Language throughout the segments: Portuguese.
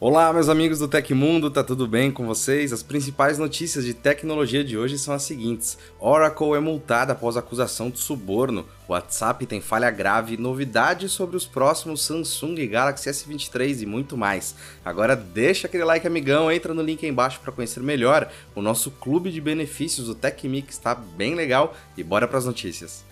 Olá, meus amigos do Tecmundo, tá tudo bem com vocês? As principais notícias de tecnologia de hoje são as seguintes: Oracle é multada após acusação de suborno, WhatsApp tem falha grave, novidades sobre os próximos Samsung Galaxy S23 e muito mais. Agora deixa aquele like amigão, entra no link aí embaixo para conhecer melhor o nosso clube de benefícios, o TechMix, está bem legal e bora para as notícias.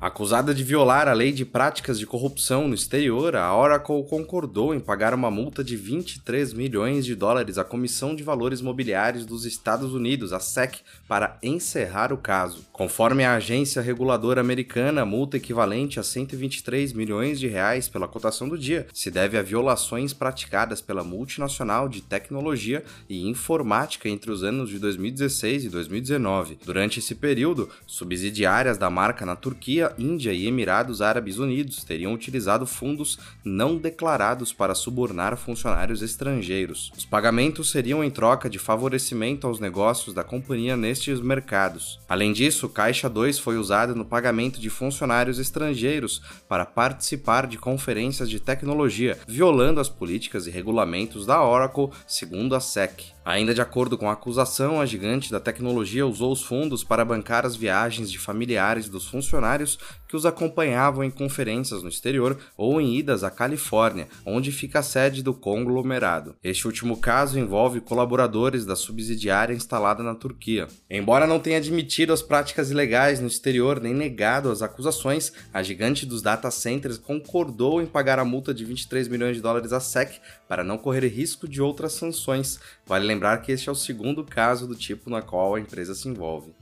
Acusada de violar a lei de práticas de corrupção no exterior, a Oracle concordou em pagar uma multa de 23 milhões de dólares à Comissão de Valores Mobiliários dos Estados Unidos, a SEC, para encerrar o caso. Conforme a agência reguladora americana, a multa equivalente a 123 milhões de reais pela cotação do dia se deve a violações praticadas pela multinacional de tecnologia e informática entre os anos de 2016 e 2019. Durante esse período, subsidiárias da marca na Turquia Índia e Emirados Árabes Unidos teriam utilizado fundos não declarados para subornar funcionários estrangeiros. Os pagamentos seriam em troca de favorecimento aos negócios da companhia nestes mercados. Além disso, Caixa 2 foi usada no pagamento de funcionários estrangeiros para participar de conferências de tecnologia, violando as políticas e regulamentos da Oracle, segundo a SEC. Ainda de acordo com a acusação, a gigante da tecnologia usou os fundos para bancar as viagens de familiares dos funcionários que os acompanhavam em conferências no exterior ou em idas à Califórnia, onde fica a sede do conglomerado. Este último caso envolve colaboradores da subsidiária instalada na Turquia. Embora não tenha admitido as práticas ilegais no exterior nem negado as acusações, a gigante dos data centers concordou em pagar a multa de 23 milhões de dólares à SEC para não correr risco de outras sanções. Vale lembrar que este é o segundo caso do tipo na qual a empresa se envolve.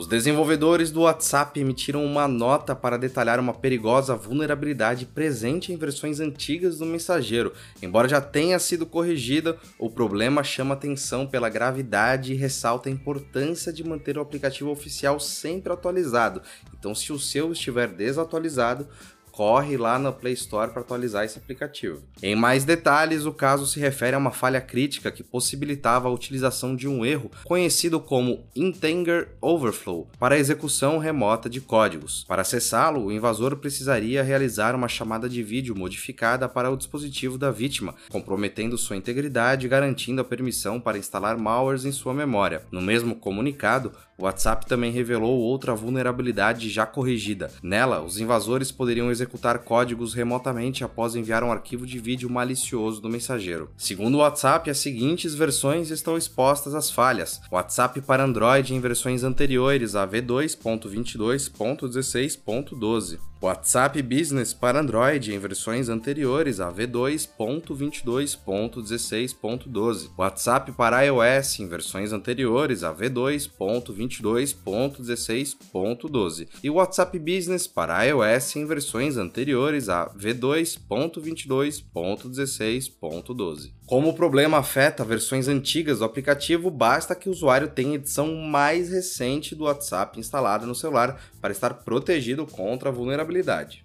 Os desenvolvedores do WhatsApp emitiram uma nota para detalhar uma perigosa vulnerabilidade presente em versões antigas do mensageiro. Embora já tenha sido corrigida, o problema chama atenção pela gravidade e ressalta a importância de manter o aplicativo oficial sempre atualizado. Então, se o seu estiver desatualizado, corre lá na Play Store para atualizar esse aplicativo. Em mais detalhes, o caso se refere a uma falha crítica que possibilitava a utilização de um erro conhecido como Integer Overflow para execução remota de códigos. Para acessá-lo, o invasor precisaria realizar uma chamada de vídeo modificada para o dispositivo da vítima, comprometendo sua integridade e garantindo a permissão para instalar malwares em sua memória. No mesmo comunicado, o WhatsApp também revelou outra vulnerabilidade já corrigida. Nela, os invasores poderiam executar códigos remotamente após enviar um arquivo de vídeo malicioso do mensageiro. Segundo o WhatsApp, as seguintes versões estão expostas às falhas: WhatsApp para Android em versões anteriores a V2.22.16.12. WhatsApp Business para Android em versões anteriores a V2.22.16.12. WhatsApp para iOS em versões anteriores a V2.22.16.12. E WhatsApp Business para iOS em versões anteriores a V2.22.16.12. Como o problema afeta versões antigas do aplicativo, basta que o usuário tenha a edição mais recente do WhatsApp instalada no celular para estar protegido contra a vulnerabilidade.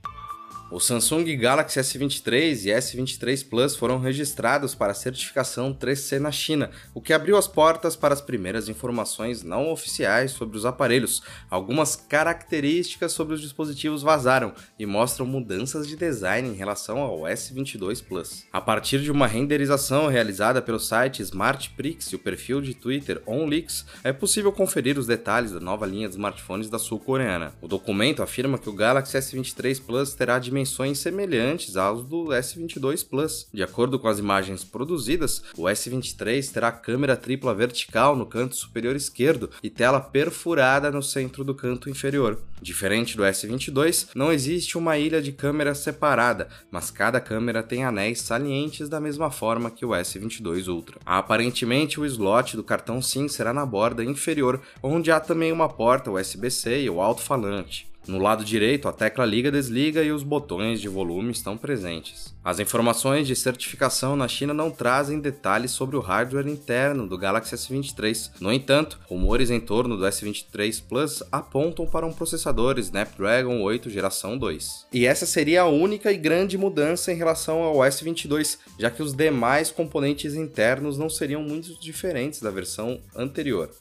O Samsung Galaxy S23 e S23 Plus foram registrados para certificação 3C na China, o que abriu as portas para as primeiras informações não oficiais sobre os aparelhos. Algumas características sobre os dispositivos vazaram e mostram mudanças de design em relação ao S22 Plus. A partir de uma renderização realizada pelo site SmartPrix e o perfil de Twitter OnLeaks, é possível conferir os detalhes da nova linha de smartphones da sul-coreana. O documento afirma que o Galaxy S23 Plus terá dimensões dimensões semelhantes aos do S22 Plus. De acordo com as imagens produzidas, o S23 terá câmera tripla vertical no canto superior esquerdo e tela perfurada no centro do canto inferior. Diferente do S22, não existe uma ilha de câmera separada, mas cada câmera tem anéis salientes da mesma forma que o S22 Ultra. Aparentemente, o slot do cartão SIM será na borda inferior, onde há também uma porta USB-C e o alto-falante. No lado direito, a tecla liga-desliga e os botões de volume estão presentes. As informações de certificação na China não trazem detalhes sobre o hardware interno do Galaxy S23. No entanto, rumores em torno do S23 Plus apontam para um processador Snapdragon 8 geração 2. E essa seria a única e grande mudança em relação ao S22, já que os demais componentes internos não seriam muito diferentes da versão anterior.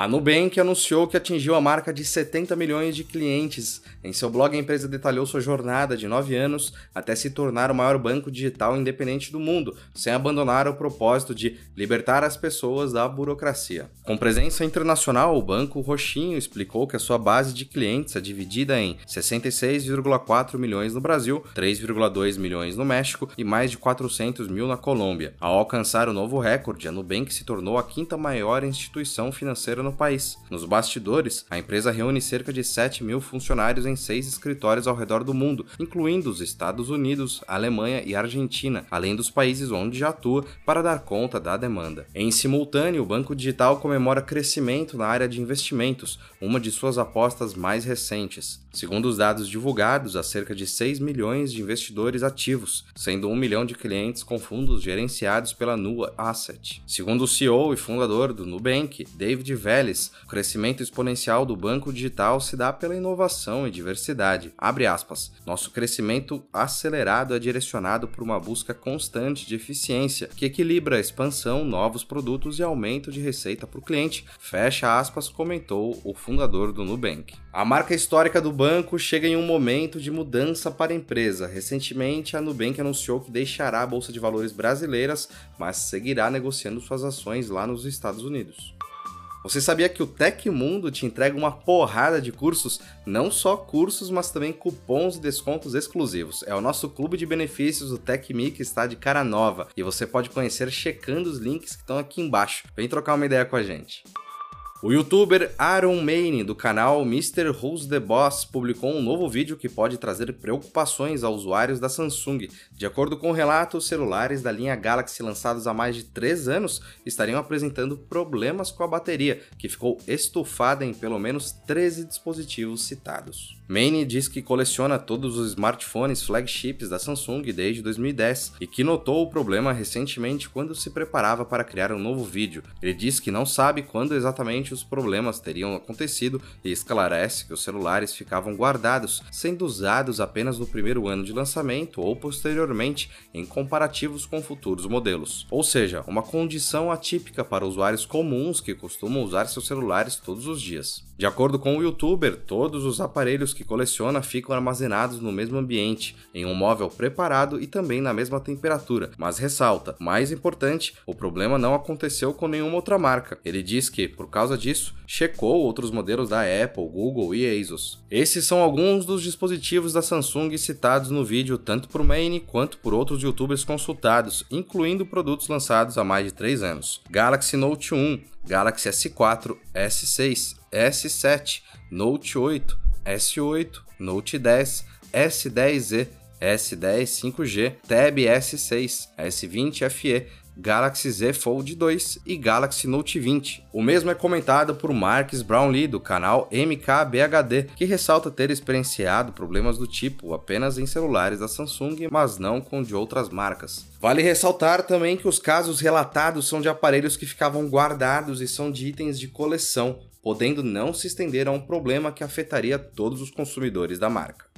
A Nubank anunciou que atingiu a marca de 70 milhões de clientes. Em seu blog, a empresa detalhou sua jornada de 9 anos até se tornar o maior banco digital independente do mundo, sem abandonar o propósito de libertar as pessoas da burocracia. Com presença internacional, o Banco Roxinho explicou que a sua base de clientes é dividida em 66,4 milhões no Brasil, 3,2 milhões no México e mais de 400 mil na Colômbia. Ao alcançar o novo recorde, a Nubank se tornou a quinta maior instituição financeira no país. Nos bastidores, a empresa reúne cerca de 7 mil funcionários em seis escritórios ao redor do mundo, incluindo os Estados Unidos, Alemanha e Argentina, além dos países onde já atua para dar conta da demanda. Em simultâneo, o Banco Digital comemora crescimento na área de investimentos, uma de suas apostas mais recentes. Segundo os dados divulgados, há cerca de 6 milhões de investidores ativos, sendo 1 milhão de clientes com fundos gerenciados pela Nua Asset. Segundo o CEO e fundador do Nubank, David Vélez, o crescimento exponencial do banco digital se dá pela inovação e diversidade. Abre aspas. Nosso crescimento acelerado é direcionado por uma busca constante de eficiência, que equilibra a expansão, novos produtos e aumento de receita para o cliente. Fecha aspas, comentou o fundador do Nubank. A marca histórica do banco chega em um momento de mudança para a empresa. Recentemente, a Nubank anunciou que deixará a Bolsa de Valores brasileiras, mas seguirá negociando suas ações lá nos Estados Unidos. Você sabia que o Tecmundo te entrega uma porrada de cursos? Não só cursos, mas também cupons e descontos exclusivos. É o nosso clube de benefícios, o TecMe, que está de cara nova. E você pode conhecer checando os links que estão aqui embaixo. Vem trocar uma ideia com a gente. O youtuber Aaron Maine, do canal Mr. Who's the Boss, publicou um novo vídeo que pode trazer preocupações aos usuários da Samsung. De acordo com o relato, os celulares da linha Galaxy lançados há mais de 3 anos estariam apresentando problemas com a bateria, que ficou estufada em pelo menos 13 dispositivos citados. Maine diz que coleciona todos os smartphones flagships da Samsung desde 2010 e que notou o problema recentemente quando se preparava para criar um novo vídeo. Ele diz que não sabe quando exatamente os problemas teriam acontecido e esclarece que os celulares ficavam guardados, sendo usados apenas no primeiro ano de lançamento ou posteriormente em comparativos com futuros modelos. Ou seja, uma condição atípica para usuários comuns que costumam usar seus celulares todos os dias. De acordo com o youtuber, todos os aparelhos que coleciona ficam armazenados no mesmo ambiente, em um móvel preparado e também na mesma temperatura, mas ressalta, mais importante, o problema não aconteceu com nenhuma outra marca. Ele diz que, por causa disso, checou outros modelos da Apple, Google e Asus. Esses são alguns dos dispositivos da Samsung citados no vídeo tanto por Maine quanto por outros youtubers consultados, incluindo produtos lançados há mais de 3 anos. Galaxy Note 1, Galaxy S4, S6, S7, Note 8, S8, Note 10, S10e, S10 5G, Tab S6, S20 FE, Galaxy Z Fold 2 e Galaxy Note 20. O mesmo é comentado por Marques Brownlee do canal MKBHD, que ressalta ter experienciado problemas do tipo apenas em celulares da Samsung, mas não com de outras marcas. Vale ressaltar também que os casos relatados são de aparelhos que ficavam guardados e são de itens de coleção, podendo não se estender a um problema que afetaria todos os consumidores da marca.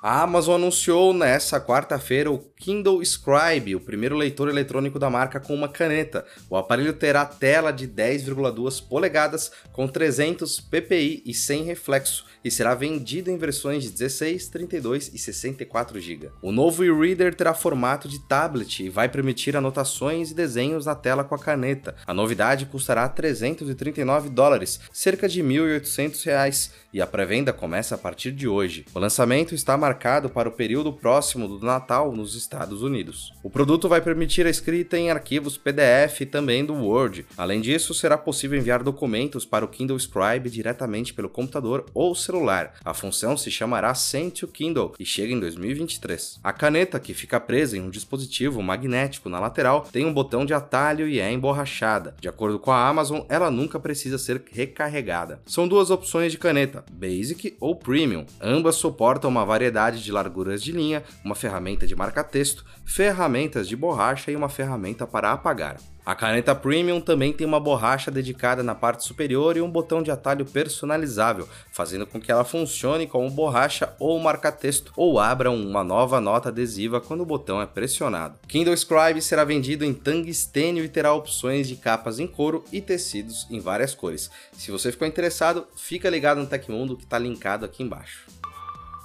A Amazon anunciou nessa quarta-feira o Kindle Scribe, o primeiro leitor eletrônico da marca com uma caneta. O aparelho terá tela de 10,2 polegadas com 300 ppi e sem reflexo e será vendido em versões de 16, 32 e 64 GB. O novo e-reader terá formato de tablet e vai permitir anotações e desenhos na tela com a caneta. A novidade custará 339 dólares, cerca de 1.800 reais, e a pré-venda começa a partir de hoje. O lançamento está marcado para o período próximo do Natal nos Estados Unidos. O produto vai permitir a escrita em arquivos PDF e também do Word. Além disso, será possível enviar documentos para o Kindle Scribe diretamente pelo computador ou celular. A função se chamará Send to Kindle e chega em 2023. A caneta, que fica presa em um dispositivo magnético na lateral, tem um botão de atalho e é emborrachada. De acordo com a Amazon, ela nunca precisa ser recarregada. São duas opções de caneta, Basic ou Premium. Ambas suportam uma variedade variedade de larguras de linha, uma ferramenta de marca-texto, ferramentas de borracha e uma ferramenta para apagar. A caneta Premium também tem uma borracha dedicada na parte superior e um botão de atalho personalizável, fazendo com que ela funcione como borracha ou marca-texto, ou abra uma nova nota adesiva quando o botão é pressionado. Kindle Scribe será vendido em tungstênio e terá opções de capas em couro e tecidos em várias cores. Se você ficou interessado, fica ligado no Tecmundo que está linkado aqui embaixo.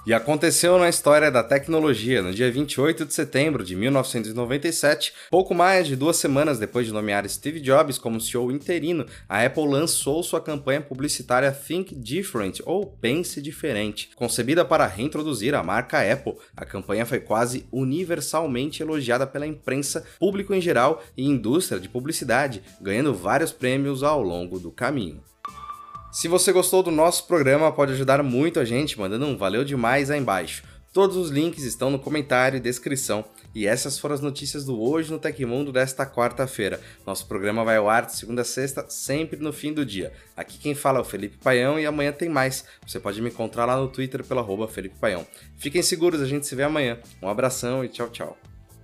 E aconteceu na história da tecnologia, no dia 28 de setembro de 1997, pouco mais de duas semanas depois de nomear Steve Jobs como CEO interino, a Apple lançou sua campanha publicitária Think Different, ou Pense Diferente. Concebida para reintroduzir a marca Apple, a campanha foi quase universalmente elogiada pela imprensa, público em geral e indústria de publicidade, ganhando vários prêmios ao longo do caminho. Se você gostou do nosso programa, pode ajudar muito a gente mandando um valeu demais aí embaixo. Todos os links estão no comentário e descrição. E essas foram as notícias do Hoje no Tecmundo desta quarta-feira. Nosso programa vai ao ar de segunda a sexta, sempre no fim do dia. Aqui quem fala é o Felipe Paião e amanhã tem mais. Você pode me encontrar lá no Twitter pelo arroba Felipe Paião. Fiquem seguros, a gente se vê amanhã. Um abração e tchau, tchau.